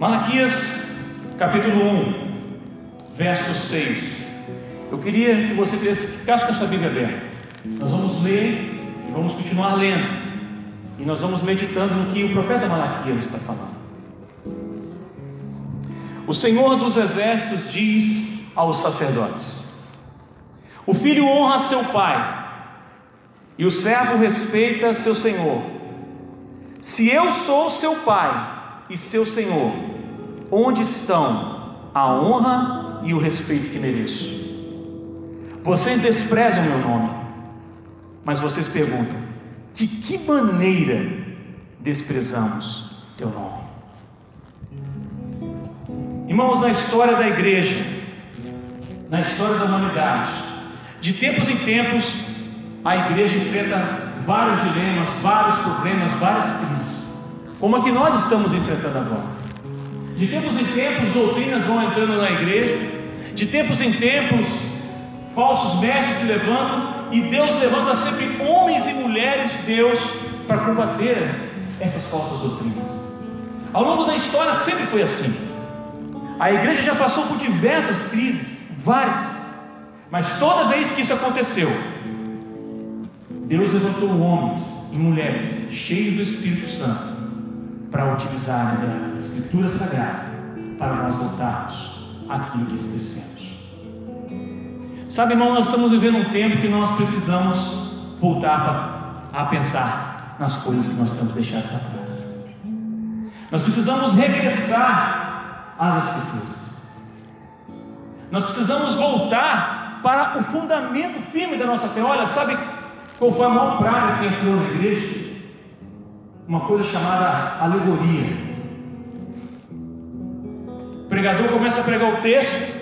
Malaquias, capítulo 1, verso 6. Eu queria que você ficasse com a sua Bíblia aberta. Nós vamos ler e vamos continuar lendo. E nós vamos meditando no que o profeta Malaquias está falando. O Senhor dos Exércitos diz aos sacerdotes: O filho honra seu pai, e o servo respeita seu senhor. Se eu sou seu pai e seu senhor, onde estão a honra e o respeito que mereço? Vocês desprezam meu nome, mas vocês perguntam: de que maneira desprezamos teu nome? Irmãos, na história da igreja, na história da humanidade, de tempos em tempos, a igreja enfrenta vários dilemas, vários problemas, várias crises, como a que nós estamos enfrentando agora. De tempos em tempos, doutrinas vão entrando na igreja, de tempos em tempos, falsos mestres se levantam, e Deus levanta sempre homens e mulheres de Deus para combater essas falsas doutrinas. Ao longo da história sempre foi assim. A igreja já passou por diversas crises, várias, mas toda vez que isso aconteceu, Deus levantou homens e mulheres cheios do Espírito Santo para utilizar a Escritura Sagrada para nós voltarmos àquilo que esquecemos. Sabe, irmão, nós estamos vivendo um tempo que nós precisamos voltar a pensar nas coisas que nós temos deixado para trás. Nós precisamos regressar às Escrituras. Nós precisamos voltar para o fundamento firme da nossa fé. Olha, sabe qual foi a maior praga que entrou na igreja? Uma coisa chamada alegoria. O pregador começa a pregar o texto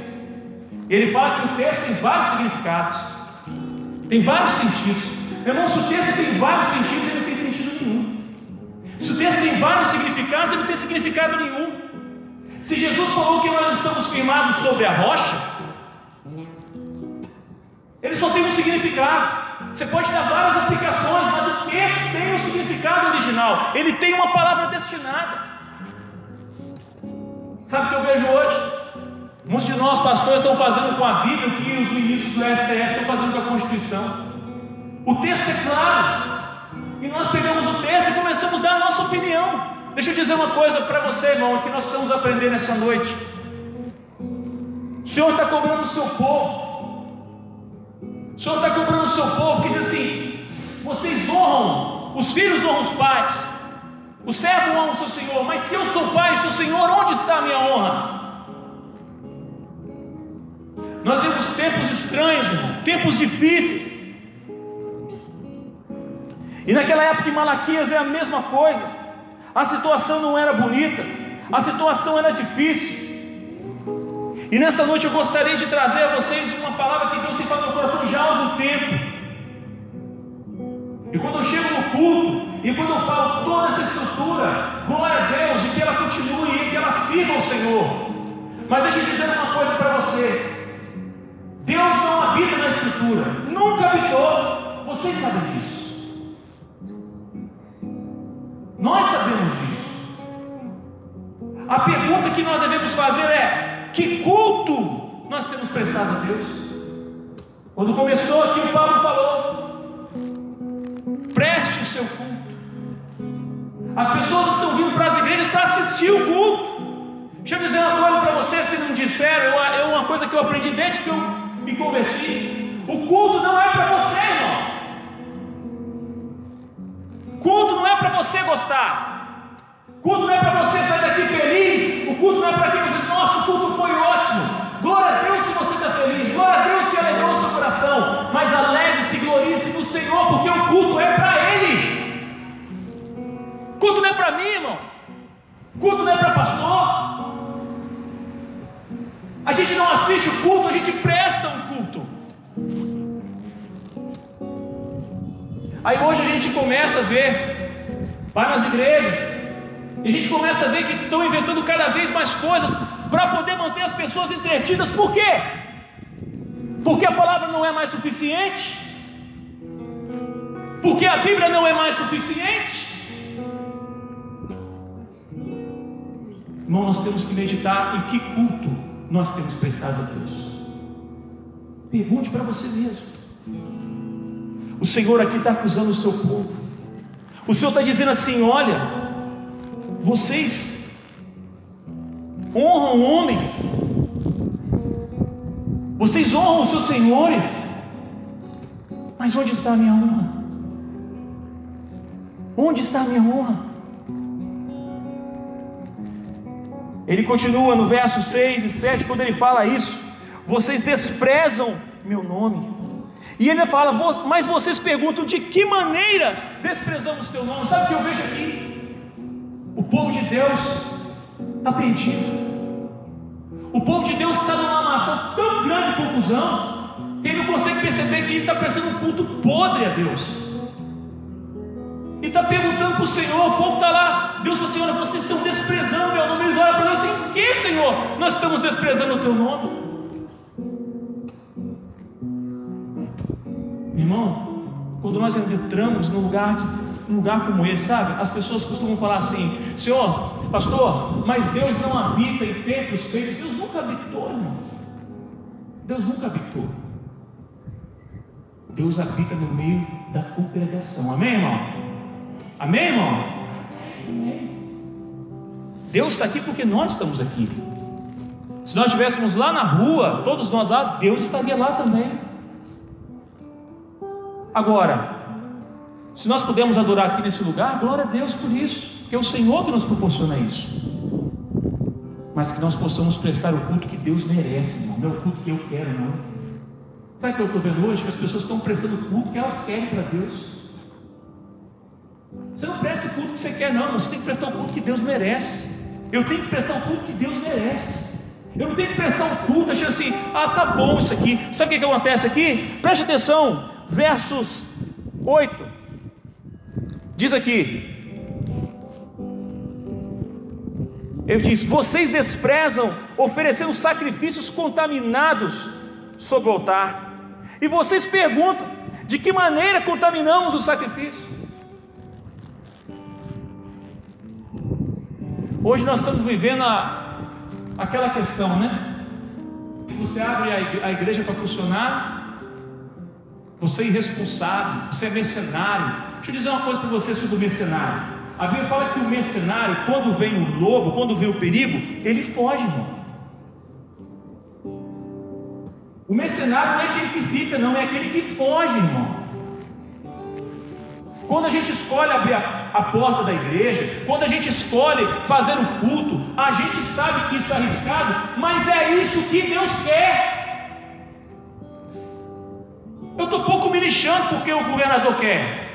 ele fala que o texto tem vários significados, tem vários sentidos. Irmão, se o texto tem vários sentidos, ele não tem sentido nenhum. Se o texto tem vários significados, ele não tem significado nenhum. Se Jesus falou que nós estamos firmados sobre a rocha, ele só tem um significado. Você pode dar várias aplicações, mas o texto tem um significado original. Ele tem uma palavra destinada. Sabe o que eu vejo hoje? Muitos de nós, pastores, estão fazendo com a Bíblia o que os ministros do STF estão fazendo com a Constituição. O texto é claro, e nós pegamos o texto e começamos a dar a nossa opinião. Deixa eu dizer uma coisa para você, irmão, que nós precisamos aprender nessa noite. O Senhor está cobrando o seu povo. O Senhor está cobrando o seu povo que diz assim: vocês honram, os filhos honram os pais, o servo honra o seu Senhor, mas se eu sou pai, seu Senhor, onde está a minha honra? Nós vemos tempos estranhos, irmão, tempos difíceis. E naquela época em Malaquias é a mesma coisa. A situação não era bonita, a situação era difícil. E nessa noite eu gostaria de trazer a vocês uma palavra que Deus tem falado no coração já há algum tempo. E quando eu chego no culto, e quando eu falo toda essa estrutura, glória a Deus, e que ela continue, e que ela sirva ao Senhor. Mas deixa eu dizer uma coisa para você: Deus não habita na Escritura, nunca habitou. Vocês sabem disso. Nós sabemos disso. A pergunta que nós devemos fazer é: que culto nós temos prestado a Deus? Quando começou aqui, o Paulo falou: preste o seu culto. As pessoas estão vindo para as igrejas para assistir o culto. Deixa eu dizer uma coisa para você, se não disseram, é uma coisa que eu aprendi desde que eu me converti. O culto não é para você, irmão. Culto não é para você gostar. Culto não é para mim, irmão. Culto não é para pastor. A gente não assiste o culto, a gente presta um culto. Aí hoje a gente começa a ver, vai nas igrejas, e a gente começa a ver que estão inventando cada vez mais coisas para poder manter as pessoas entretidas. Por quê? Porque a palavra não é mais suficiente? Porque a Bíblia não é mais suficiente? Irmão, nós temos que meditar em que culto nós temos prestado a Deus. Pergunte para você mesmo. O Senhor aqui está acusando o seu povo. O Senhor está dizendo assim: olha, vocês honram homens, vocês honram os seus senhores, mas onde está a minha honra? Onde está a minha honra? Ele continua no verso 6 e 7, quando ele fala isso: vocês desprezam meu nome. E ele fala, mas vocês perguntam de que maneira desprezamos teu nome? Sabe o que eu vejo aqui? O povo de Deus está perdido. O povo de Deus está numa nação tão grande de confusão que ele não consegue perceber que ele está prestando um culto podre a Deus. E está perguntando para o Senhor, o povo está lá, Deus falou, Senhor, vocês estão desprezando meu nome. Eles olham para nós assim, que Senhor? Nós estamos desprezando o teu nome. Irmão, quando nós entramos num lugar, de, num lugar como esse, sabe? As pessoas costumam falar assim: Senhor, pastor, mas Deus não habita em templos feitos. Deus nunca habitou, irmão. Deus nunca habitou. Deus habita no meio da congregação. Amém, irmão? Amém, irmão? Amém. Deus está aqui porque nós estamos aqui. Se nós estivéssemos lá na rua, todos nós lá, Deus estaria lá também. Agora, se nós pudermos adorar aqui nesse lugar, glória a Deus por isso, que é o Senhor que nos proporciona isso. Mas que nós possamos prestar o culto que Deus merece, irmão. Não é o culto que eu quero, não. Sabe o que eu estou vendo hoje? Que as pessoas estão prestando o culto que elas querem para Deus. Você não presta o culto que você quer, não. Você tem que prestar o culto que Deus merece. Eu tenho que prestar o culto que Deus merece. Eu não tenho que prestar um culto achando assim, ah, tá bom isso aqui. Sabe o que, que acontece aqui? Preste atenção versos 8. Diz aqui: Ele diz: Vocês desprezam oferecendo sacrifícios contaminados sobre o altar, e vocês perguntam: de que maneira contaminamos o sacrifício? Hoje nós estamos vivendo a, aquela questão, né? Se você abre a igreja para funcionar, você é irresponsável, você é mercenário. Deixa eu dizer uma coisa para você sobre o mercenário. A Bíblia fala que o mercenário, quando vem o lobo, quando vem o perigo, ele foge, irmão. O mercenário não é aquele que fica, não, é aquele que foge, irmão. Quando a gente escolhe abrir a, a, porta da igreja, quando a gente escolhe fazer o culto, a gente sabe que isso é arriscado, mas é isso que Deus quer. Eu estou pouco me lixando porque o governador quer.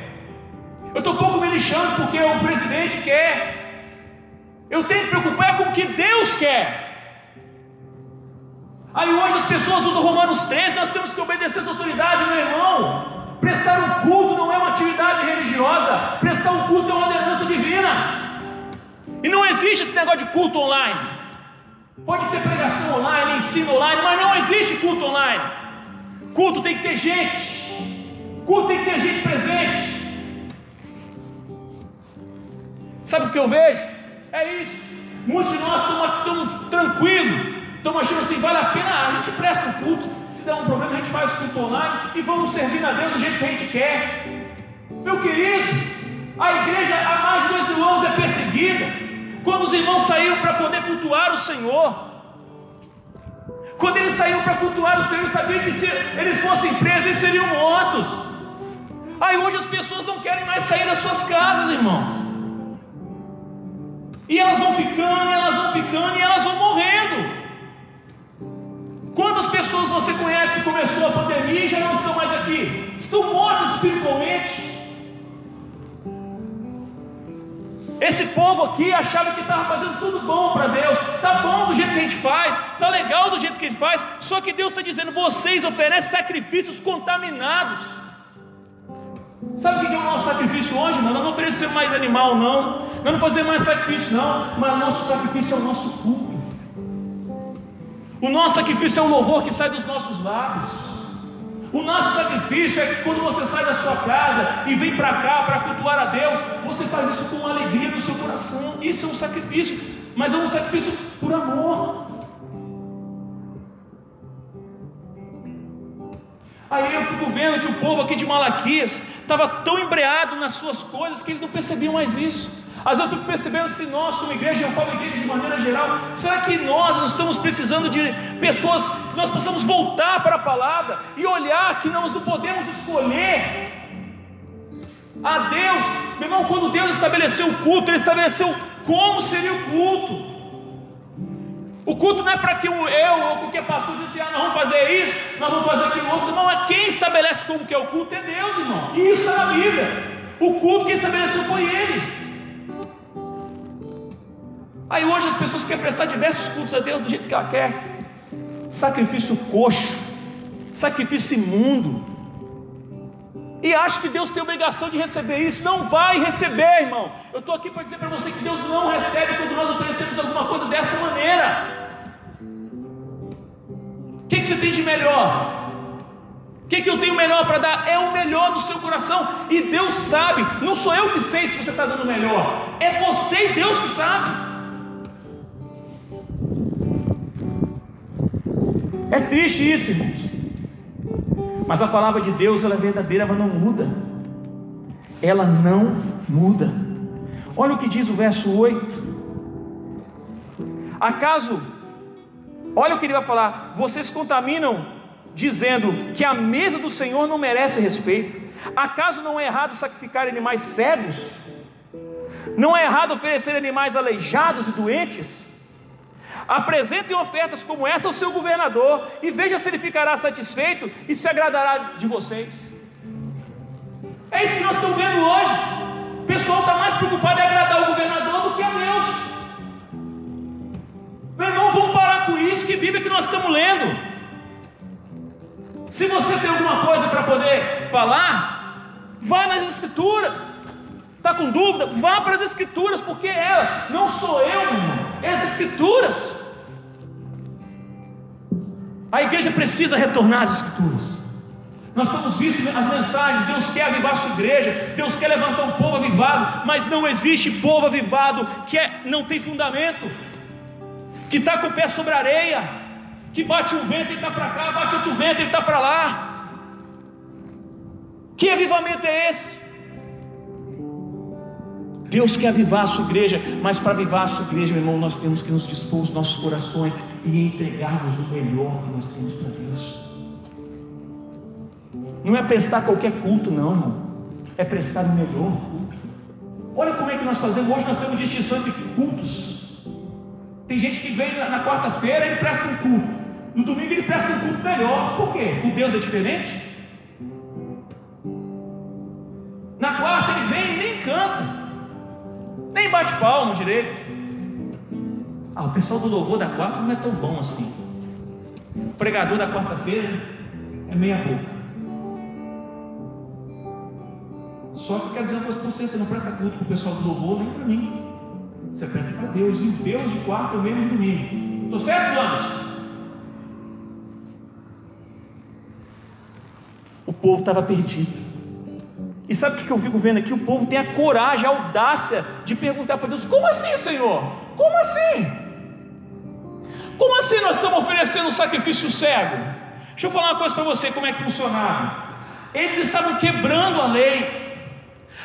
Eu estou pouco me lixando porque o presidente quer. Eu tenho que preocupar com o que Deus quer. Aí hoje as pessoas usam Romanos 13, nós temos que obedecer as autoridades, meu irmão. Prestar um culto não é uma atividade religiosa, prestar um culto é uma ordenança divina. E não existe esse negócio de culto online. Pode ter pregação online, ensino online, mas não existe culto online. Culto tem que ter gente. Culto tem que ter gente presente. Sabe o que eu vejo? É isso. Muitos de nós estão tranquilos, estão achando assim, vale a pena, a gente presta o culto, se der um problema a gente faz o culto online e vamos servir a Deus do jeito que a gente quer. Meu querido, a igreja há mais de dois mil anos é perseguida. Quando os irmãos saíram para poder cultuar o Senhor, quando eles saíram para cultuar o Senhor, sabiam que se eles fossem presos, eles seriam mortos. Aí hoje as pessoas não querem mais sair das suas casas, irmãos. E elas vão ficando, e elas vão ficando, e elas vão morrendo. Quantas pessoas você conhece que começou a pandemia e já não estão mais aqui? Estão mortas espiritualmente. Esse povo aqui achava que estava fazendo tudo bom para Deus, tá bom do jeito que a gente faz, tá legal do jeito que a gente faz, só que Deus está dizendo: vocês oferecem sacrifícios contaminados. Sabe o que é o nosso sacrifício hoje, mano? Nós não oferecemos mais animal, não, nós não fazemos mais sacrifício, não, mas nosso sacrifício é o nosso culto. O nosso sacrifício é um louvor que sai dos nossos lábios. O nosso sacrifício é que quando você sai da sua casa e vem para cá para cultuar a Deus, você faz isso com alegria no seu coração. Isso é um sacrifício. mas é um sacrifício por amor. Aí eu fico vendo que o povo aqui de Malaquias estava tão embreado nas suas coisas que eles não percebiam mais isso. Às vezes eu fico percebendo se nós, como igreja, eu falo igreja de maneira geral, será que nós não estamos precisando de pessoas que nós possamos voltar para a palavra e olhar que nós não podemos escolher a Deus, meu irmão, quando Deus estabeleceu o culto, Ele estabeleceu como seria o culto. O culto não é para que eu ou qualquer pastor diz assim, ah, nós vamos fazer isso, nós vamos fazer aquilo outro. Não, é quem estabelece como que é o culto é Deus, irmão. E isso está na Bíblia. O culto quem estabeleceu foi Ele. Aí hoje as pessoas querem prestar diversos cultos a Deus do jeito que ela quer. Sacrifício coxo, sacrifício imundo. E acha que Deus tem obrigação de receber isso. Não vai receber, irmão. Eu estou aqui para dizer para você que Deus não recebe quando nós oferecemos alguma coisa dessa maneira. O que, que você tem de melhor? O que, que eu tenho melhor para dar? É o melhor do seu coração. E Deus sabe. Não sou eu que sei se você está dando o melhor. É você e Deus que sabe. É triste isso, irmãos. Mas a palavra de Deus, ela é verdadeira, ela não muda. Ela não muda. Olha o que diz o verso 8. Acaso, olha o que ele vai falar: vocês contaminam dizendo que a mesa do Senhor não merece respeito. Acaso não é errado sacrificar animais cegos? Não é errado oferecer animais aleijados e doentes? Apresentem ofertas como essa ao seu governador e veja se ele ficará satisfeito e se agradará de vocês. É isso que nós estamos vendo hoje. O pessoal está mais preocupado em agradar o governador do que a Deus. Meu irmão, vamos parar com isso. Que Bíblia que nós estamos lendo? Se você tem alguma coisa para poder falar, vá nas Escrituras. Está com dúvida? Vá para as Escrituras, porque ela, não sou eu, é as Escrituras. A igreja precisa retornar às Escrituras. Nós estamos vendo as mensagens, Deus quer avivar a sua igreja, Deus quer levantar um povo avivado, mas não existe povo avivado que é, não tem fundamento, que está com o pé sobre a areia, que bate um vento e está para cá, bate outro vento e está para lá. Que avivamento é esse? Deus quer avivar a sua igreja, mas para avivar a sua igreja, meu irmão, nós temos que nos dispor os nossos corações e entregarmos o melhor que nós temos para Deus. Não é prestar qualquer culto, não, irmão. É prestar o melhor culto. Olha como é que nós fazemos. Hoje nós temos distinção entre cultos. Tem gente que vem na, na quarta-feira e presta um culto. No domingo ele presta um culto melhor. Por quê? O Deus é diferente? Na quarta ele vem e nem canta. Nem bate palmo direito. Ah, o pessoal do louvor da quarta não é tão bom assim. O pregador da quarta-feira é meia boca. Só que eu quero dizer uma coisa para você: você não presta culto para o pessoal do louvor, nem para mim. Você presta para Deus. E Deus de quarta é o menos domingo. Estou certo, Lamas? O povo estava perdido. E sabe o que eu fico vendo aqui? O povo tem a coragem, a audácia de perguntar para Deus: como assim, Senhor? Como assim? Como assim nós estamos oferecendo um sacrifício cego? Deixa eu falar uma coisa para você: como é que funcionava? Eles estavam quebrando a lei.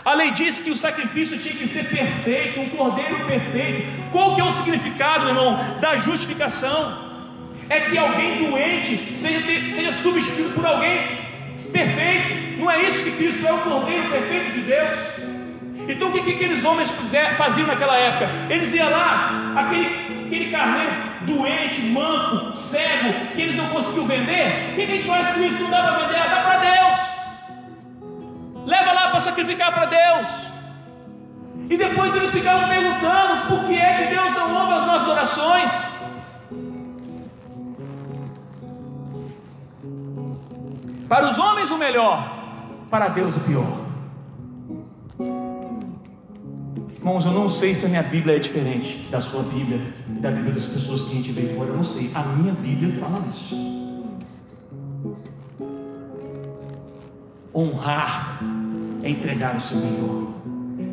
A lei diz que o sacrifício tinha que ser perfeito, um cordeiro perfeito. Qual que é o significado, meu irmão, da justificação? É que alguém doente seja, seja substituído por alguém perfeito. Não é isso que Cristo é o Cordeiro perfeito de Deus. Então o que, que aqueles homens faziam naquela época? Eles iam lá, aquele, aquele carneiro doente, manco, cego, que eles não conseguiam vender. O que, que a gente faz com isso? Não dá para vender, dá para Deus. Leva lá para sacrificar para Deus. E depois eles ficavam perguntando por que é que Deus não ouve as nossas orações. Para os homens o melhor, para Deus o pior. Irmãos, eu não sei se a minha Bíblia é diferente da sua Bíblia da Bíblia das pessoas que a gente vê fora, eu não sei. A minha Bíblia fala isso. Honrar é entregar o seu melhor.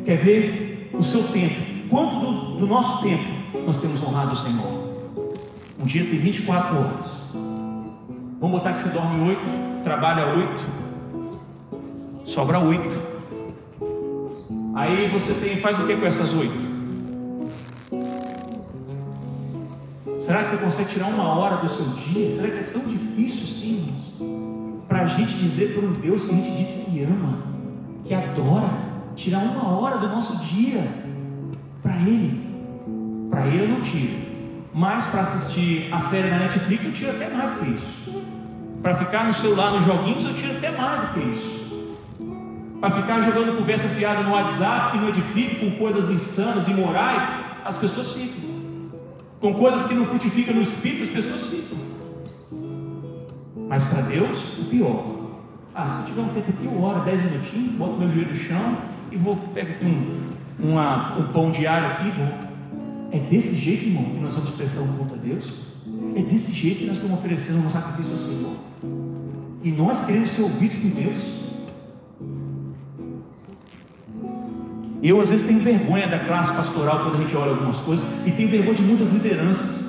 Quer ver o seu tempo? Quanto do, do nosso tempo nós temos honrado o Senhor. Um dia tem 24 horas. Vamos botar que você dorme 8, trabalha 8, sobra 8. Aí você tem, faz o que com essas 8? Será que você consegue tirar uma hora do seu dia? Será que é tão difícil assim, Para a gente dizer para um Deus que a gente disse que ama, que adora, tirar uma hora do nosso dia para Ele. Para Ele eu não tiro. Mas para assistir a série na Netflix eu tiro até mais do que isso. Para ficar no celular nos joguinhos eu tiro até mais do que isso. Para ficar jogando conversa fiada no WhatsApp que não edifique com coisas insanas e morais, as pessoas ficam com coisas que não frutificam no espírito, as pessoas ficam. Mas para Deus, o pior. Ah, se tiver um tempo aqui, eu oro 10 minutinhos, boto meu joelho no chão e vou, pego um, uma, um pão diário aqui e vou. É desse jeito, irmão, que nós vamos prestar um culto a Deus? É desse jeito que nós estamos oferecendo um sacrifício ao Senhor? E nós queremos ser ouvidos por Deus? Eu às vezes tenho vergonha da classe pastoral quando a gente olha algumas coisas e tenho vergonha de muitas lideranças.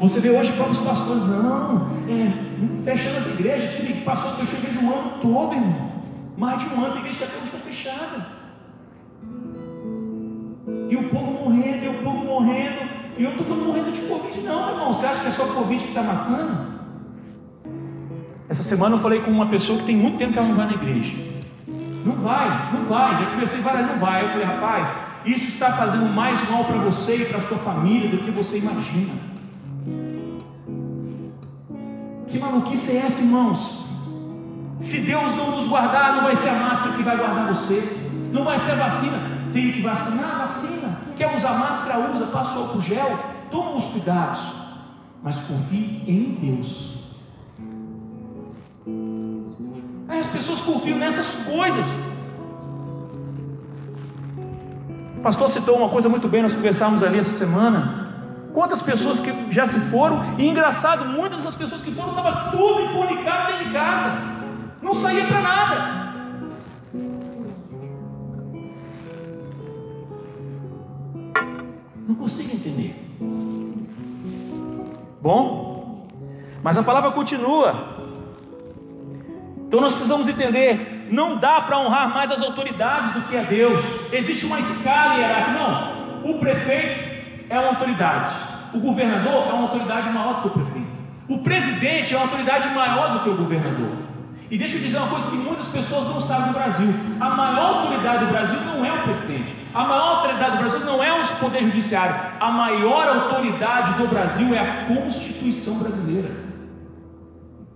Você vê hoje próprios pastores, não, é, fechando as igrejas, que pastor fechou a igreja um ano todo, irmão. Mais de um ano a igreja está tá fechada. E o povo morrendo, e o povo morrendo. E eu não estou falando morrendo de Covid, não, irmão. Você acha que é só Covid que está matando? Essa semana eu falei com uma pessoa que tem muito tempo que ela não vai na igreja. Não vai, não vai. Já comecei várias, não vai. Eu falei, rapaz, isso está fazendo mais mal para você e para sua família do que você imagina. Que maluquice é essa, irmãos? Se Deus não nos guardar, não vai ser a máscara que vai guardar você, não vai ser a vacina. Tem que vacinar, vacina. Quer usar máscara, usa, passa o gel, toma os cuidados, mas confie em Deus. Pessoas confiam nessas coisas. O pastor citou uma coisa muito bem, nós conversamos ali essa semana. Quantas pessoas que já se foram, e engraçado, muitas dessas pessoas que foram estavam tudo enfornicado dentro de casa, não saía para nada. Não consigo entender. Bom, mas a palavra continua. Então nós precisamos entender, não dá para honrar mais as autoridades do que a Deus. Existe uma escala hierárquica. Não, o prefeito é uma autoridade, o governador é uma autoridade maior do que o prefeito, o presidente é uma autoridade maior do que o governador. E deixa eu dizer uma coisa que muitas pessoas não sabem no Brasil: a maior autoridade do Brasil não é o presidente, a maior autoridade do Brasil não é o poder judiciário, a maior autoridade do Brasil é a Constituição brasileira.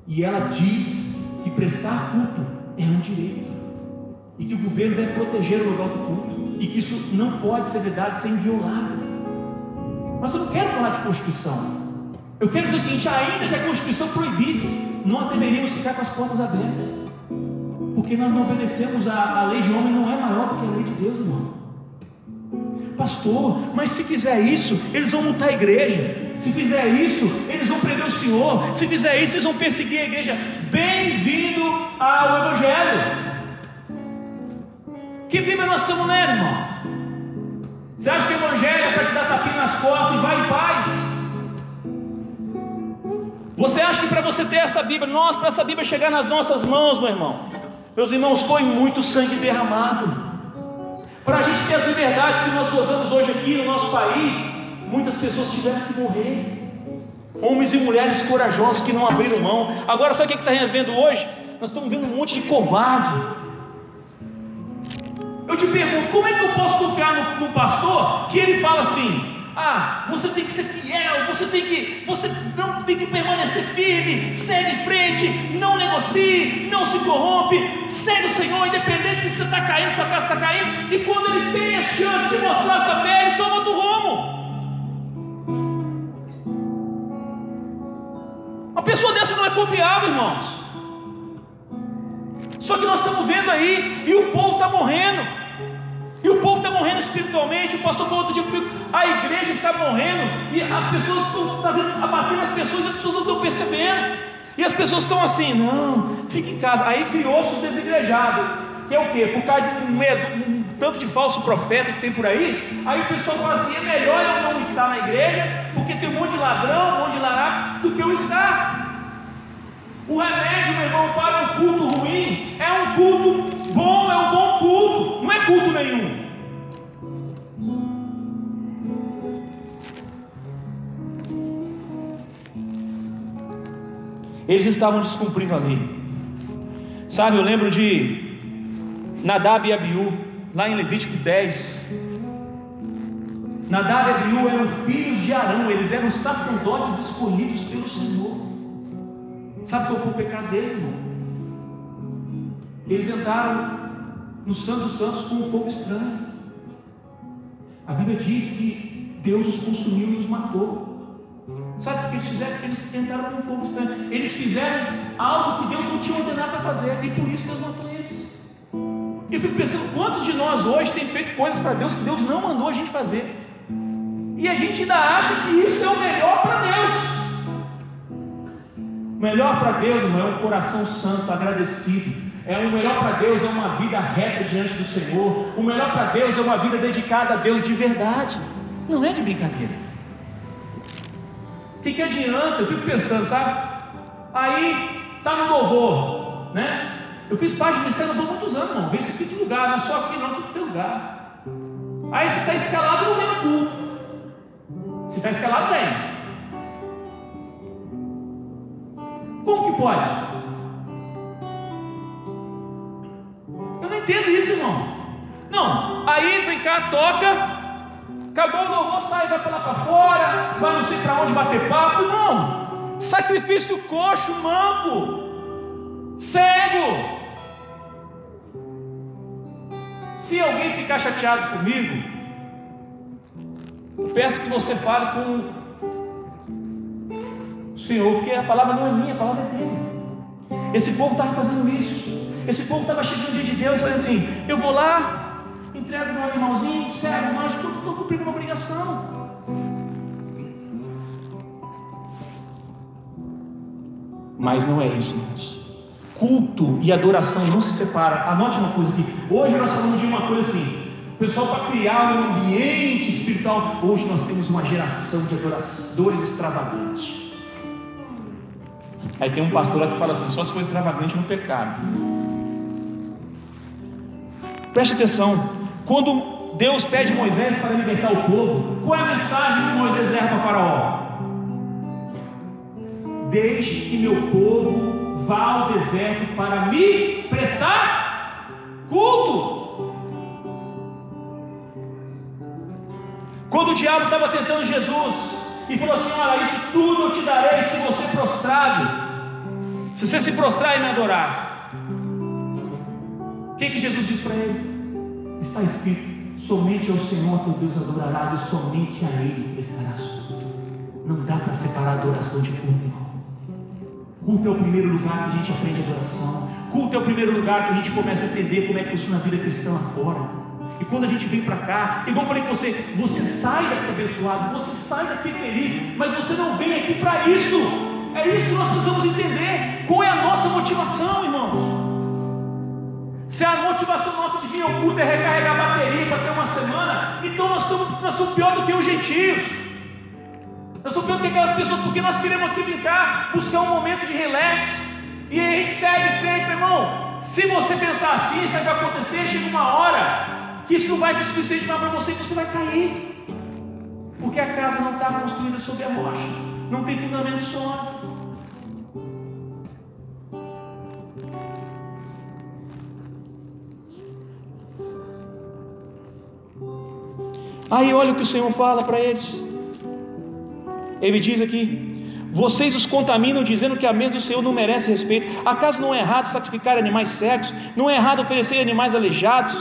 E ela diz que prestar culto é um direito e que o governo deve proteger o lugar do culto e que isso não pode ser vedado ser inviolável. Mas eu não quero falar de Constituição. Eu quero dizer o seguinte: ainda que a Constituição proibisse, nós deveríamos ficar com as portas abertas, porque nós não obedecemos a, a lei de homem, não é maior do que a lei de Deus, irmão. Pastor, mas se fizer isso, eles vão montar a igreja. Se fizer isso, eles vão prender o Senhor. Se fizer isso, eles vão perseguir a igreja. Bem-vindo ao Evangelho. Que Bíblia nós estamos lendo, irmão? Você acha que o Evangelho é para te dar tapinha nas costas e vai em paz? Você acha que para você ter essa Bíblia, nós, para essa Bíblia chegar nas nossas mãos, meu irmão, meus irmãos, foi muito sangue derramado. Para a gente ter as liberdades que nós gozamos hoje aqui no nosso país, muitas pessoas tiveram que morrer. Homens e mulheres corajosos que não abriram mão. Agora, sabe o que está vendo hoje? Nós estamos vendo um monte de covarde. Eu te pergunto, como é que eu posso confiar no, no pastor que ele fala assim: ah, você tem que ser fiel, você tem que, você não tem que permanecer firme, segue em frente, não negocie, não se corrompe, segue o Senhor, independente se você está caindo, se a casa está caindo, e quando ele tem a chance de mostrar sua fé, ele toma outro rumo. Pessoa dessa não é confiável, irmãos. Só que nós estamos vendo aí, e o povo está morrendo. E o povo está morrendo espiritualmente. O pastor falou outro dia comigo: a igreja está morrendo. E as pessoas estão tá abatendo as pessoas, e as pessoas não estão percebendo. E as pessoas estão assim: não, fique em casa. Aí criou-se os desigrejados. Que é o quê? Por causa de um medo, um tanto de falso profeta que tem por aí, aí o pessoal fala assim: é melhor eu não estar na igreja, porque tem um monte de ladrão, um monte de lará, do que eu estar. O remédio, meu irmão, para um culto ruim é um culto bom, é um bom culto, não é culto nenhum. Eles estavam descumprindo a lei. Sabe, eu lembro de Nadab e Abiú, lá em Levítico 10. Nadab e Abiú eram filhos de Arão, eles eram sacerdotes escolhidos pelo Senhor. Sabe qual foi o pecado deles, irmão? Eles entraram no Santo dos Santos com um fogo estranho. A Bíblia diz que Deus os consumiu e os matou. Sabe o que eles fizeram? Eles entraram com um fogo estranho. Eles fizeram algo que Deus não tinha ordenado para fazer, e por isso Deus matou eles. Eu fico pensando, quantos de nós hoje tem feito coisas para Deus que Deus não mandou a gente fazer? E a gente ainda acha que isso é o melhor para Deus. O melhor para Deus, irmão, é um coração santo, agradecido. É o melhor para Deus é uma vida reta diante do Senhor. O melhor para Deus é uma vida dedicada a Deus de verdade. Não é de brincadeira. O que, que adianta? Eu fico pensando, sabe? Aí tá no louvor, né? Eu fiz parte do ministério há muitos anos, irmão. Vê se de lugar, não é só aqui, não, tudo tem lugar. Aí você está escalado no mesmo culto. Se está escalado, bem. Como que pode? Eu não entendo isso, irmão. Não, aí vem cá, toca, acabou o louvor, sai, vai para lá para fora, vai não sei para onde bater papo. Não, sacrifício coxo, manco, cego. Se alguém ficar chateado comigo, peço que você fale com Senhor, porque a palavra não é minha, a palavra é dele. Esse povo estava fazendo isso. Esse povo estava chegando dia de Deus e falando assim: Eu vou lá, entrego meu animalzinho, cego, mas estou cumprindo uma obrigação. Mas não é isso, irmãos. Culto e adoração não se separam. Anote uma coisa aqui. Hoje nós falamos de uma coisa assim. Pessoal para criar um ambiente espiritual. Hoje nós temos uma geração de adoradores extravagantes. Aí tem um pastor lá que fala assim: só se for extravagante no pecado. Preste atenção, quando Deus pede Moisés para libertar o povo, qual é a mensagem que Moisés leva para Faraó? Deixe que meu povo vá ao deserto para me prestar culto. Quando o diabo estava tentando Jesus e falou assim: Olha, isso tudo eu te darei se você prostrado se você se prostrar e me adorar, o que, que Jesus diz para ele? Está escrito: somente ao Senhor teu Deus adorarás e somente a Ele prestarás culto. Não dá para separar adoração de culto, irmão. Culto é o primeiro lugar que a gente aprende adoração. Culto é o primeiro lugar que a gente começa a entender como é que funciona a vida cristã lá fora. E quando a gente vem para cá, igual eu falei com você, você sai daqui abençoado, você sai daqui feliz, mas você não vem aqui para isso. É isso que nós precisamos entender. Qual é a nossa motivação, irmãos? Se a motivação nossa de vir ao culto é recarregar a bateria para ter uma semana, então nós, estamos, nós somos pior do que os gentios. Nós somos pior do que aquelas pessoas, porque nós queremos aqui brincar, buscar um momento de relax, e aí a gente segue em frente, meu irmão. Se você pensar assim, isso vai acontecer, chega uma hora que isso não vai ser suficiente para você e você vai cair. Porque a casa não está construída sobre a rocha não tem fundamento sólido. Aí olha o que o Senhor fala para eles. Ele diz aqui: Vocês os contaminam dizendo que a mesa do Senhor não merece respeito. Acaso não é errado sacrificar animais cegos? Não é errado oferecer animais aleijados?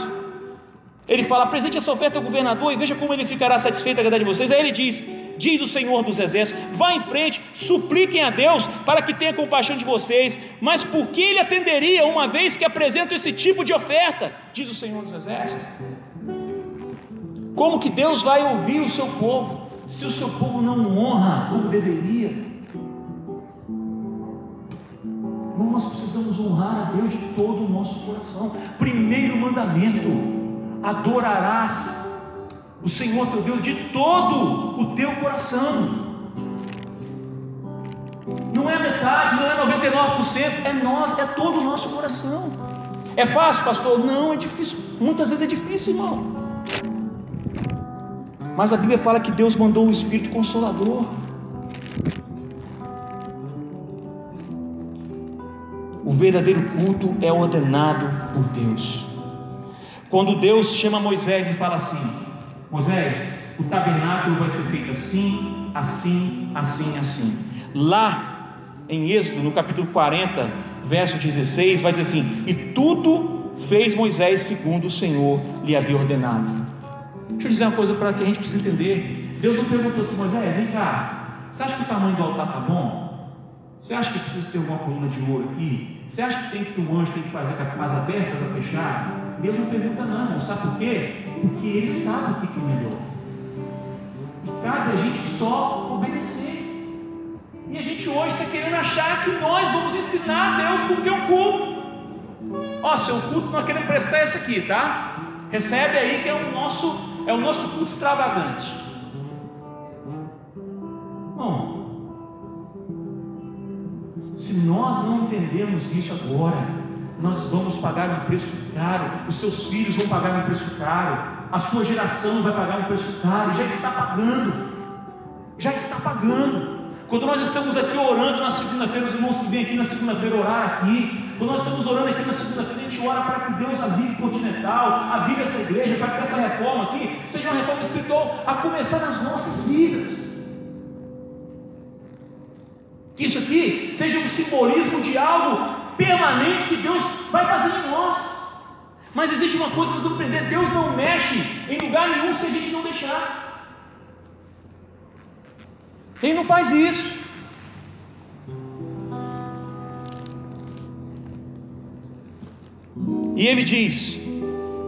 Ele fala: apresente essa oferta ao governador e veja como ele ficará satisfeito a agradar de vocês. Aí ele diz: diz o Senhor dos Exércitos: vá em frente, supliquem a Deus para que tenha compaixão de vocês. Mas por que ele atenderia uma vez que apresenta esse tipo de oferta? Diz o Senhor dos Exércitos. Como que Deus vai ouvir o seu povo se o seu povo não honra como deveria? Nós precisamos honrar a Deus de todo o nosso coração. Primeiro mandamento adorarás o Senhor teu Deus de todo o teu coração. Não é metade, não é 99%, é nós, é todo o nosso coração. É fácil, pastor? Não, é difícil. Muitas vezes é difícil, irmão. Mas a Bíblia fala que Deus mandou o Espírito Consolador. O verdadeiro culto é ordenado por Deus. Quando Deus chama Moisés e fala assim: Moisés, o tabernáculo vai ser feito assim, assim, assim, assim. Lá em Êxodo, no capítulo 40, verso 16, vai dizer assim: E tudo fez Moisés segundo o Senhor lhe havia ordenado. Deixa eu dizer uma coisa para que a gente precisa entender. Deus não perguntou assim, Moisés, vem cá, você acha que o tamanho do altar está bom? Você acha que precisa ter uma coluna de ouro aqui? Você acha que tem que o anjo tem que fazer com as abertas a fechar? Deus não pergunta não, sabe por quê? Porque Ele sabe o que é melhor. E cabe a gente só obedecer. E a gente hoje está querendo achar que nós vamos ensinar a Deus o que é um culto. Ó, seu culto nós queremos prestar esse aqui, tá? Recebe aí que é o nosso é o nosso culto extravagante. Bom, se nós não entendemos isso agora, nós vamos pagar um preço caro, os seus filhos vão pagar um preço caro, a sua geração vai pagar um preço caro, já está pagando, já está pagando. Quando nós estamos aqui orando na segunda-feira, os irmãos que vêm aqui na segunda-feira orar aqui, quando nós estamos orando aqui na segunda-feira, a gente ora para que Deus avive Continental, avive essa igreja, para que essa reforma aqui seja uma reforma espiritual a começar nas nossas vidas. Que isso aqui seja um simbolismo de algo permanente que Deus vai fazer em nós. Mas existe uma coisa que nós vamos aprender: Deus não mexe em lugar nenhum se a gente não deixar. Ele não faz isso. E ele diz: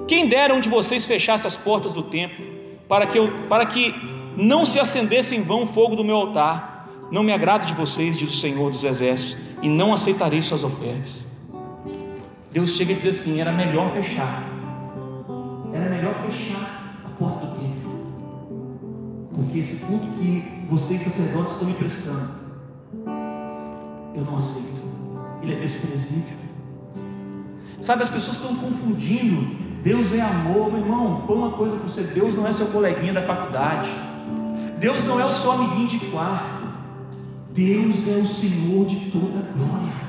Quem dera um de vocês fechasse as portas do templo, para que, eu, para que não se acendesse em vão o fogo do meu altar. Não me agrado de vocês, diz o Senhor dos Exércitos, e não aceitarei suas ofertas. Deus chega a dizer assim: era melhor fechar, era melhor fechar a porta do templo, porque esse culto que vocês sacerdotes estão me prestando, eu não aceito, ele é desprezível. Sabe, as pessoas estão confundindo. Deus é amor, meu irmão. Põe uma coisa para você: Deus não é seu coleguinha da faculdade. Deus não é o seu amiguinho de quarto. Deus é o Senhor de toda glória.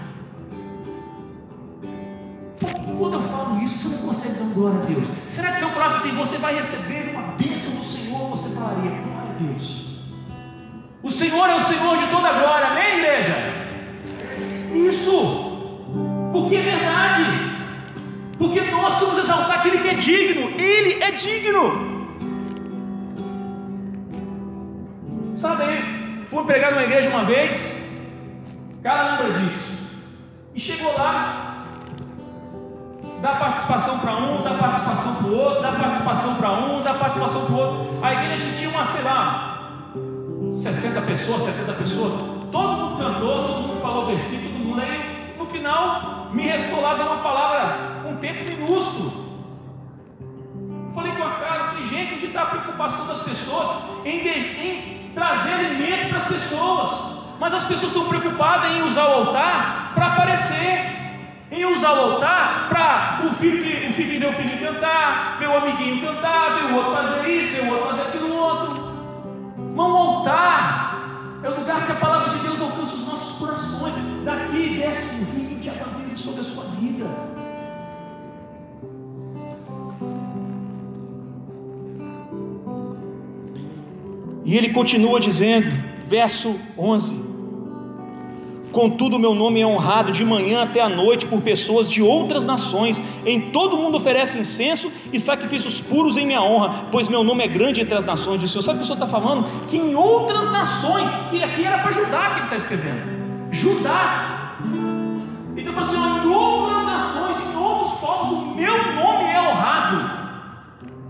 Quando eu falo isso, você não consegue dar glória a Deus. Será que se eu falasse assim, você vai receber uma bênção do Senhor, você falaria, glória a Deus. O Senhor é o Senhor de toda glória, amém, igreja? Isso, porque é verdade. Porque nós vamos exaltar aquele que é digno, Ele é digno. Sabe fui pregar numa igreja uma vez, cara lembra disso, e chegou lá, dá participação para um, dá participação para o outro, dá participação para um, dá participação para o outro. A igreja tinha uma, sei lá, 60 pessoas, 70 pessoas, todo mundo cantou, todo mundo falou versículo, todo mundo aí, no final, me restou lá uma palavra tempo minúsculo. Falei com a cara, falei, gente, onde está a preocupação das pessoas em, de, em trazer alimento para as pessoas? Mas as pessoas estão preocupadas em usar o altar para aparecer, em usar o altar para o filho que o filho ver o filho cantar, ver o amiguinho cantar, ver o outro fazer isso, ver o outro fazer aquilo outro. Mas o altar é o lugar que a palavra de Deus alcança os nossos corações. Daqui desce um rio de água sobre a sua vida. E ele continua dizendo, verso 11: Contudo, meu nome é honrado de manhã até a noite por pessoas de outras nações. Em todo mundo oferece incenso e sacrifícios puros em minha honra, pois meu nome é grande entre as nações. O Senhor sabe o que o Senhor está falando? Que em outras nações, e aqui era para Judá que ele está escrevendo. Judá. Então, assim, em outras nações, em outros povos, o meu nome é honrado.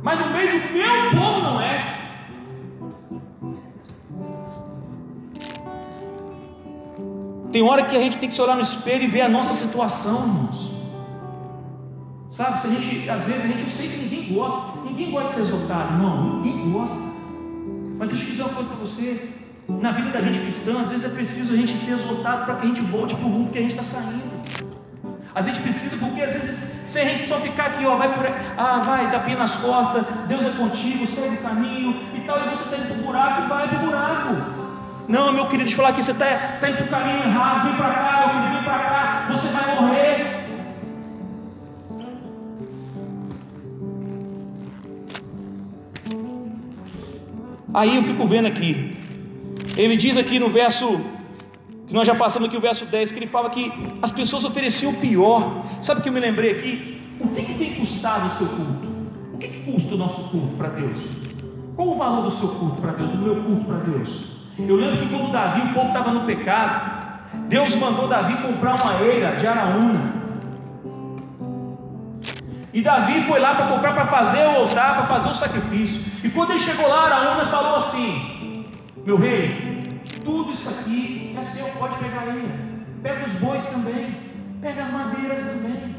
Mas no meio do meu povo Tem hora que a gente tem que se olhar no espelho e ver a nossa situação, irmãos. Sabe, se a gente, às vezes a gente, sei que ninguém gosta, ninguém gosta de ser exaltado, não, ninguém gosta. Mas deixa eu dizer uma coisa para você, na vida da gente cristã, às vezes é preciso a gente ser exaltado para que a gente volte para o rumo que a gente está saindo. A gente precisa, porque às vezes, se a gente só ficar aqui, ó, vai por ah, vai, pena nas costas, Deus é contigo, segue o caminho e tal, e você está indo para o buraco e vai para o buraco. Não, meu querido, deixa eu falar aqui, você está tá indo para o caminho errado, vem para cá, meu querido, vem para cá, você vai morrer. Aí eu fico vendo aqui, ele diz aqui no verso, que nós já passamos aqui o verso 10, que ele fala que as pessoas ofereciam o pior. Sabe o que eu me lembrei aqui? O que, que tem custado o seu culto? O que, que custa o nosso culto para Deus? Qual o valor do seu culto para Deus, do meu culto para Deus? Eu lembro que quando Davi, o povo estava no pecado, Deus mandou Davi comprar uma eira de Araúna. E Davi foi lá para comprar para fazer o altar, para fazer o sacrifício. E quando ele chegou lá, Araúna falou assim: Meu rei, tudo isso aqui é seu, pode pegar ele. Pega os bois também, pega as madeiras também.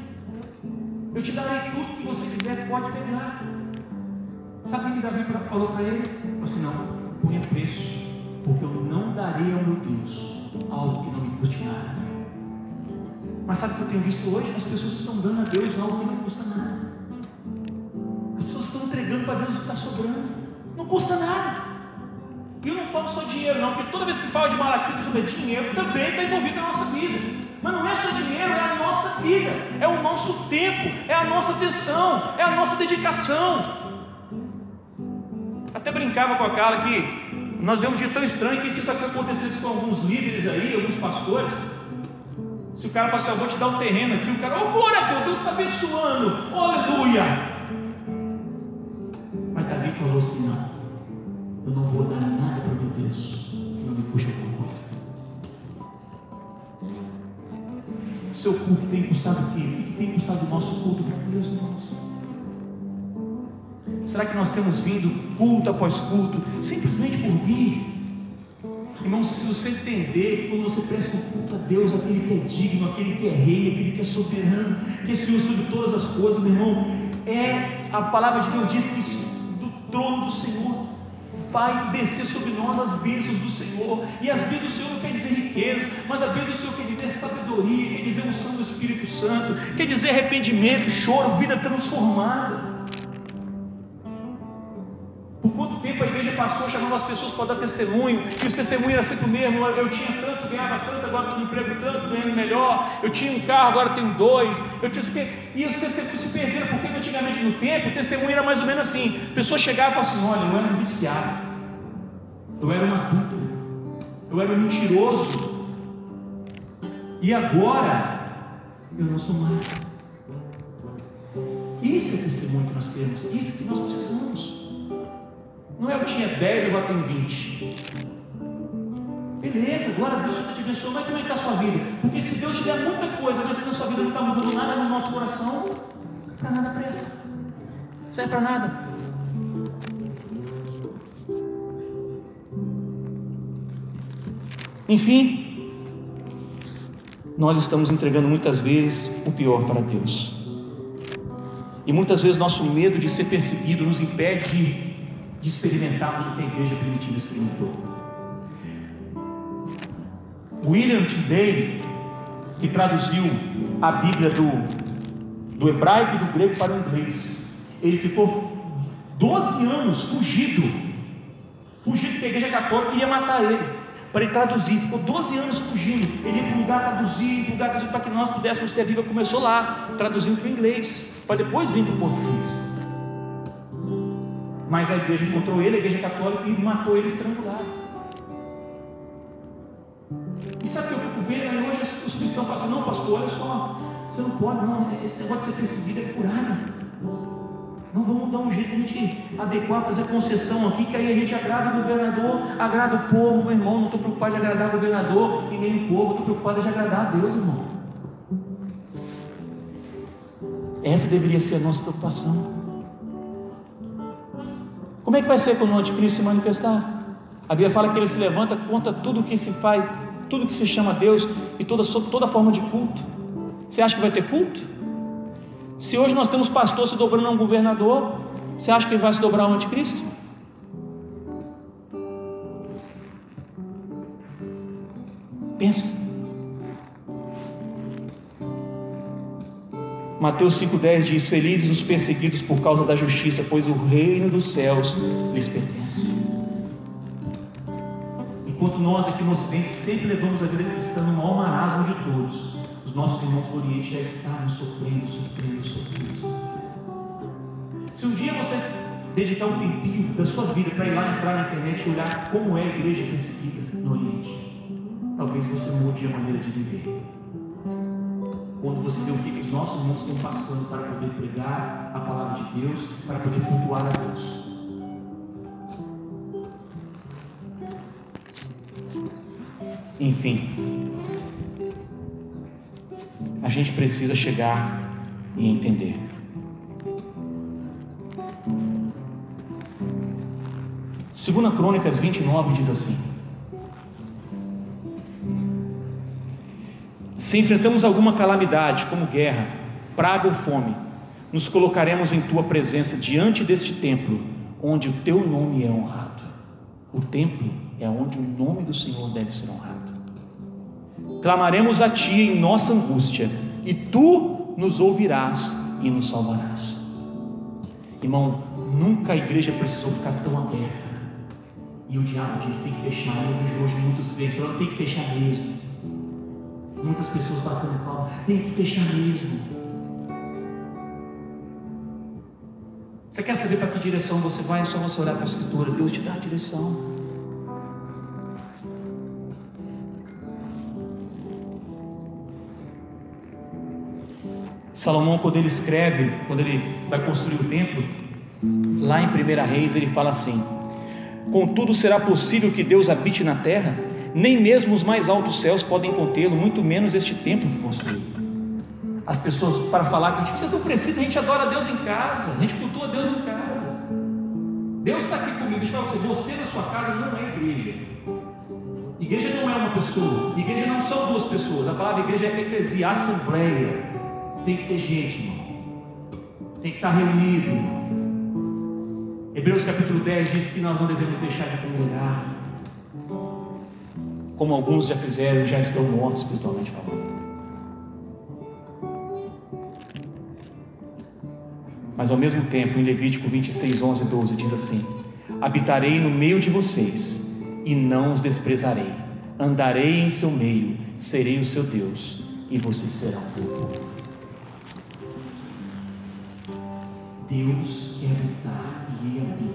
Eu te darei tudo que você quiser, pode pegar. Sabe o que Davi falou para ele? Ele falou assim: Não, ponha preço, porque eu não darei ao meu Deus algo que não me custe nada. Mas sabe o que eu tenho visto hoje? As pessoas estão dando a Deus algo que não custa nada. As pessoas estão entregando para Deus o que está sobrando. Não custa nada. E eu não falo só dinheiro, não, porque toda vez que fala de malaquismo sobre dinheiro, também está envolvido na nossa vida. Mas não é só dinheiro, é a nossa vida, é o nosso tempo, é a nossa atenção, é a nossa dedicação. Até brincava com a Carla que nós vemos um dia tão estranho que se isso acontecesse com alguns líderes aí, alguns pastores, se o cara assim, eu vou te dar um terreno aqui, o cara, oh glória a Deus, Deus está abençoando, oh, aleluia. Mas Davi falou assim: não, eu não vou dar nada para meu Deus que não me puxe alguma coisa. O seu culto tem custado o quê? O que tem custado o nosso culto para Deus, irmãos? Será que nós temos vindo culto após culto, simplesmente por vir? Irmão, se você entender que quando você presta um culto a Deus, aquele que é digno, aquele que é rei, aquele que é soberano, que é Senhor sobre todas as coisas, meu irmão, é a palavra de Deus diz que do trono do Senhor vai descer sobre nós as bênçãos do Senhor, e as bênçãos do Senhor não quer dizer riqueza, mas a bênção do Senhor quer dizer sabedoria, quer dizer unção do Espírito Santo, quer dizer arrependimento, choro, vida transformada. Passou chamando as pessoas para dar testemunho, e os testemunhos eram sempre o mesmo, eu tinha tanto, ganhava tanto, agora estou emprego tanto, ganhando melhor, eu tinha um carro, agora tenho dois, eu tinha e os testemunhos se perderam, porque antigamente no tempo o testemunho era mais ou menos assim, a pessoa chegava e falava assim, olha, eu era um viciado, eu era um adulto, eu era um mentiroso, e agora eu não sou mais. Isso é testemunho que nós temos, isso que nós precisamos. Não é eu tinha 10, agora tenho 20. Beleza, glória a Deus, que te abençoe, mas como é que está a sua vida? Porque se Deus te der muita coisa, mas se na sua vida não está mudando nada no nosso coração, para nada presta. Serve para nada. Enfim, nós estamos entregando muitas vezes o pior para Deus. E muitas vezes nosso medo de ser perseguido nos impede de de experimentarmos o que a igreja primitiva experimentou. William Tyndale, que traduziu a Bíblia do, do hebraico e do grego para o inglês, ele ficou 12 anos fugido, fugido da igreja católica e ia matar ele para ele traduzir, ficou 12 anos fugindo. Ele ia para um lugar traduzir, para um lugar traduzir, para que nós pudéssemos ter a Bíblia. Começou lá, traduzindo para o inglês, para depois vir para o português. Mas a igreja encontrou ele, a igreja católica, e matou ele estrangulado. E sabe o que eu fico vendo? Aí hoje os cristãos falam assim, não pastor, olha só, você não pode, não, esse negócio de ser perseguido é furada. Não vamos dar um jeito de a gente adequar, fazer concessão aqui, que aí a gente agrada o governador, agrada o povo, meu irmão. Não estou preocupado de agradar o governador e nem o povo, estou preocupado de agradar a Deus, irmão. Essa deveria ser a nossa preocupação. Como é que vai ser quando o anticristo se manifestar? A Bíblia fala que ele se levanta contra tudo que se faz, tudo que se chama Deus e toda, toda forma de culto. Você acha que vai ter culto? Se hoje nós temos pastor se dobrando a um governador, você acha que ele vai se dobrar ao anticristo? Pensa. Mateus 5,10 diz: Felizes os perseguidos por causa da justiça, pois o reino dos céus lhes pertence. Enquanto nós aqui no Ocidente sempre levamos a vida cristã no maior marasmo de todos, os nossos irmãos do Oriente já estavam sofrendo, sofrendo, sofrendo. Se um dia você dedicar um tempinho da sua vida para ir lá entrar na internet e olhar como é a igreja perseguida no Oriente, talvez você mude a maneira de viver. Quando você vê o que os nossos irmãos estão passando para poder pregar a palavra de Deus, para poder cultuar a Deus. Enfim, a gente precisa chegar e entender. Segunda Crônicas 29 diz assim: Se enfrentamos alguma calamidade, como guerra, praga ou fome, nos colocaremos em tua presença diante deste templo, onde o teu nome é honrado. O templo é onde o nome do Senhor deve ser honrado. Clamaremos a ti em nossa angústia, e tu nos ouvirás e nos salvarás. Irmão, nunca a igreja precisou ficar tão aberta. E o diabo diz: tem que fechar. Eu vejo hoje muitos vezes, ela tem que fechar mesmo. Muitas pessoas batendo palma, tem que fechar mesmo. Você quer saber para que direção você vai? É só você olhar para a Escritura. Deus te dá a direção. Salomão, quando ele escreve, quando ele vai construir o templo, lá em 1 Reis, ele fala assim: Contudo, será possível que Deus habite na terra? Nem mesmo os mais altos céus podem contê-lo, muito menos este templo que construiu. As pessoas, para falar que a gente, não precisa, a gente adora Deus em casa, a gente cultua Deus em casa. Deus está aqui comigo, deixa eu falar você, você na sua casa não é igreja. Igreja não é uma pessoa, igreja não são duas pessoas, a palavra igreja é eclesia, assembleia. Tem que ter gente, irmão. Tem que estar reunido. Hebreus capítulo 10 diz que nós não devemos deixar de congregar. Como alguns já fizeram já estão mortos espiritualmente falando. Mas ao mesmo tempo, em Levítico 26, 11 e 12, diz assim: Habitarei no meio de vocês e não os desprezarei. Andarei em seu meio, serei o seu Deus e vocês serão meu povo. Deus quer habitar e Ele habita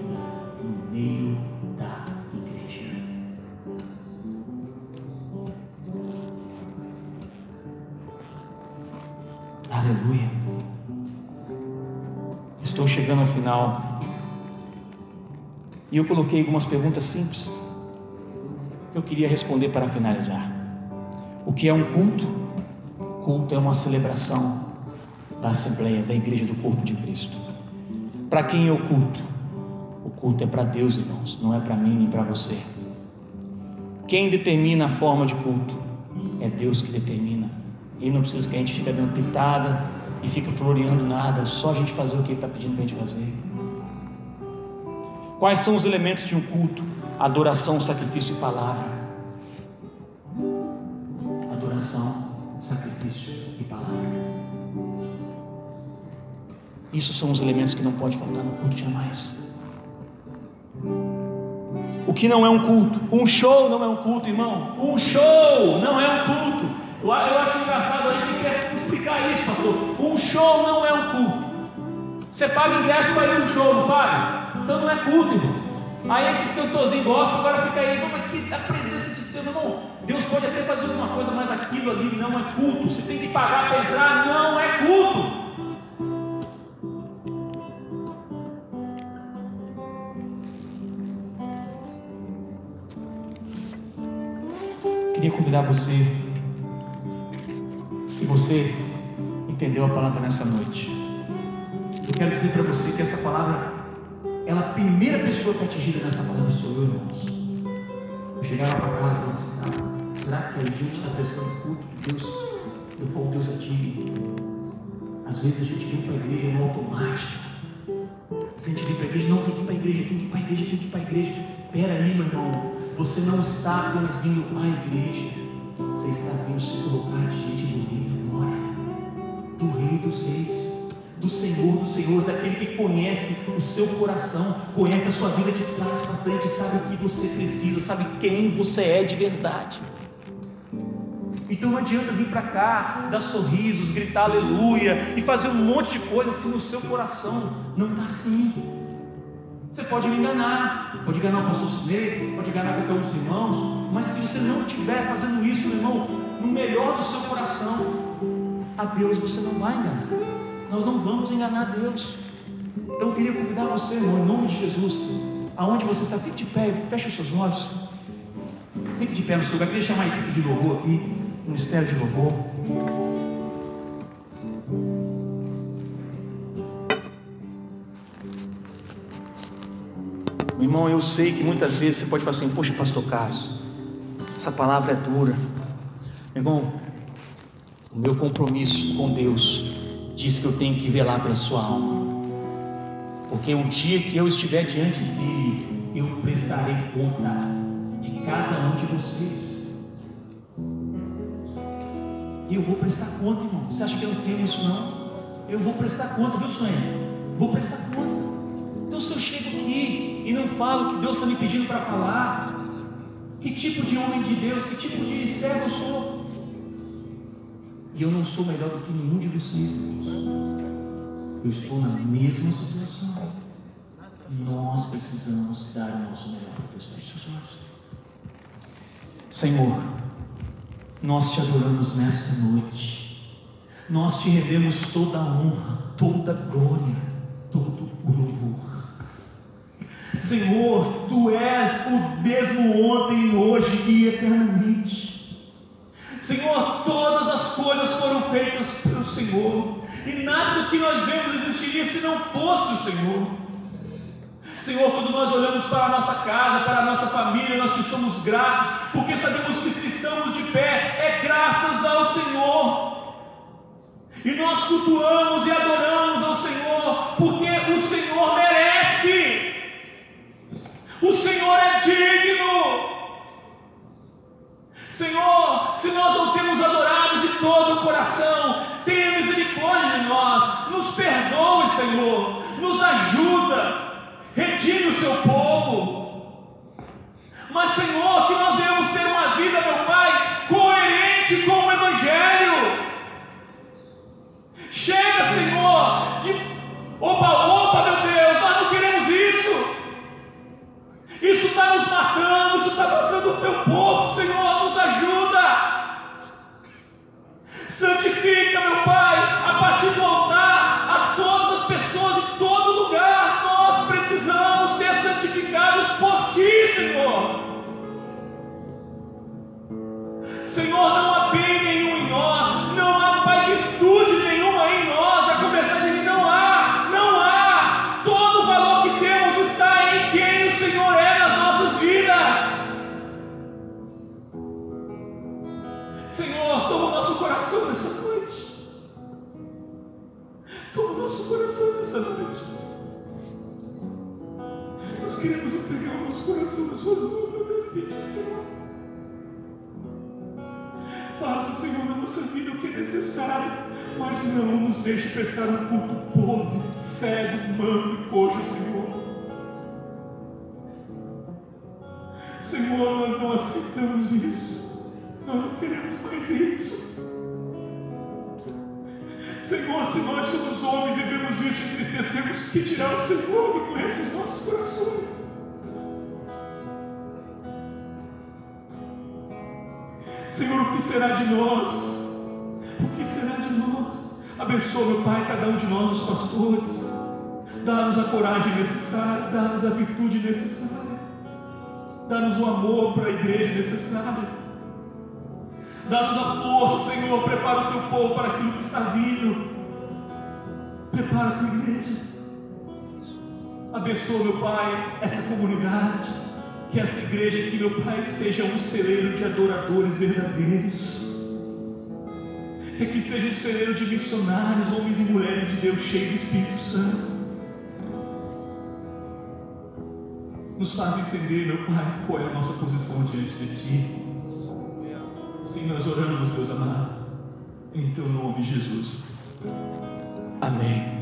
Aleluia. Estou chegando ao final. E eu coloquei algumas perguntas simples que eu queria responder para finalizar. O que é um culto? Culto é uma celebração da Assembleia, da Igreja do Corpo de Cristo. Para quem é o culto? O culto é para Deus, irmãos, não é para mim nem para você. Quem determina a forma de culto? É Deus que determina. Ele não precisa que a gente fique dando pitada e fique floreando nada, só a gente fazer o que Ele está pedindo para a gente fazer. Quais são os elementos de um culto? Adoração, sacrifício e palavra. Adoração, sacrifício e palavra. Isso são os elementos que não pode faltar no culto jamais. O que não é um culto? Um show não é um culto, irmão. Um show não é um culto. Eu, acho engraçado aí que quer explicar isso, pastor. Um show não é um culto. Você paga ingresso para ir no show, não paga? Então não é culto, irmão. Aí esses cantorzinhos gostam, agora fica aí, mas que da presença de Deus, irmão. Deus pode até fazer alguma coisa, mas aquilo ali não é culto. Você tem que pagar para entrar, não é culto. queria convidar você, se você entendeu a palavra nessa noite, eu quero dizer para você que essa palavra, ela a primeira pessoa que é atingida nessa palavra sou eu, irmãos. Eu chegava para casa e falava assim, ah, será que a gente está prestando culto de Deus, do qual Deus é digno? Às vezes a gente vem para a igreja no automático. Se a gente vem para a igreja, não tem que ir para a igreja, tem que ir para a igreja, tem que ir para a igreja. Pera aí, meu irmão. Você não está apenas vindo à igreja. Você está vindo se colocar diante do rei agora. Do rei dos reis do Senhor dos Senhores, daquele que conhece o seu coração, conhece a sua vida de trás para frente, sabe o que você precisa, sabe quem você é de verdade. Então não adianta vir para cá, dar sorrisos, gritar aleluia e fazer um monte de coisa se no seu coração não está assim. Você pode me enganar, pode enganar o pastor Sidney, pode enganar qualquer um dos irmãos, mas se você não estiver fazendo isso, meu irmão, no melhor do seu coração, a Deus você não vai enganar. Nós não vamos enganar Deus. Então eu queria convidar você, irmão, em nome de Jesus, aonde você está, fique de pé, feche os seus olhos. Fique de pé no seu lugar. Queria chamar a equipe de louvor aqui ministério de louvor. Meu irmão, eu sei que muitas vezes você pode falar assim: Poxa, Pastor Carlos, essa palavra é dura. Meu irmão, o meu compromisso com Deus diz que eu tenho que velar pela sua alma. Porque um dia que eu estiver diante dele, eu prestarei conta de cada um de vocês. E eu vou prestar conta, irmão. Você acha que eu não tenho isso não? Eu vou prestar conta, viu, sonho? Vou prestar conta. Então se eu chego aqui e não falo o que Deus está me pedindo para falar, que tipo de homem de Deus, que tipo de servo eu sou? E eu não sou melhor do que nenhum de vocês, irmãos. Eu estou na mesma situação. Nós precisamos dar o nosso melhor para Deus. Feche. Senhor, nós te adoramos nesta noite. Nós te rendemos toda a honra, toda a glória, todo. Senhor, tu és o mesmo ontem, hoje e eternamente. Senhor, todas as coisas foram feitas pelo Senhor, e nada do que nós vemos existiria se não fosse o Senhor. Senhor, quando nós olhamos para a nossa casa, para a nossa família, nós te somos gratos, porque sabemos que se estamos de pé é graças ao Senhor. E nós cultuamos e adoramos ao Senhor, porque o Senhor merece. O Senhor é digno. Senhor, se nós não temos adorado de todo o coração, tenha misericórdia de nós, nos perdoe, Senhor, nos ajuda redime o seu povo. Mas, Senhor, matando, vida o que é necessário, mas não nos deixe prestar um culto pobre, cego, manco e coxo, Senhor. Senhor, nós não aceitamos isso. Nós não queremos mais isso. Senhor, se nós somos homens e vemos isso entristecemos, que dirá o Senhor que conhece os nossos corações? Senhor, o que será de nós? Abençoa, meu Pai, cada um de nós, os pastores. Dá-nos a coragem necessária, dá-nos a virtude necessária, dá-nos o amor para a igreja necessária. Dá-nos a força, Senhor. Prepara o teu povo para aquilo que está vindo. Prepara a tua igreja. Abençoa, meu Pai, esta comunidade. Que esta igreja aqui, meu Pai, seja um celeiro de adoradores verdadeiros. É que seja um celeiro de missionários, homens e mulheres de Deus cheios do Espírito Santo. Nos faz entender, meu Pai, qual é a nossa posição diante de Ti. Sim, nós oramos, Deus amado, em Teu nome, Jesus. Amém.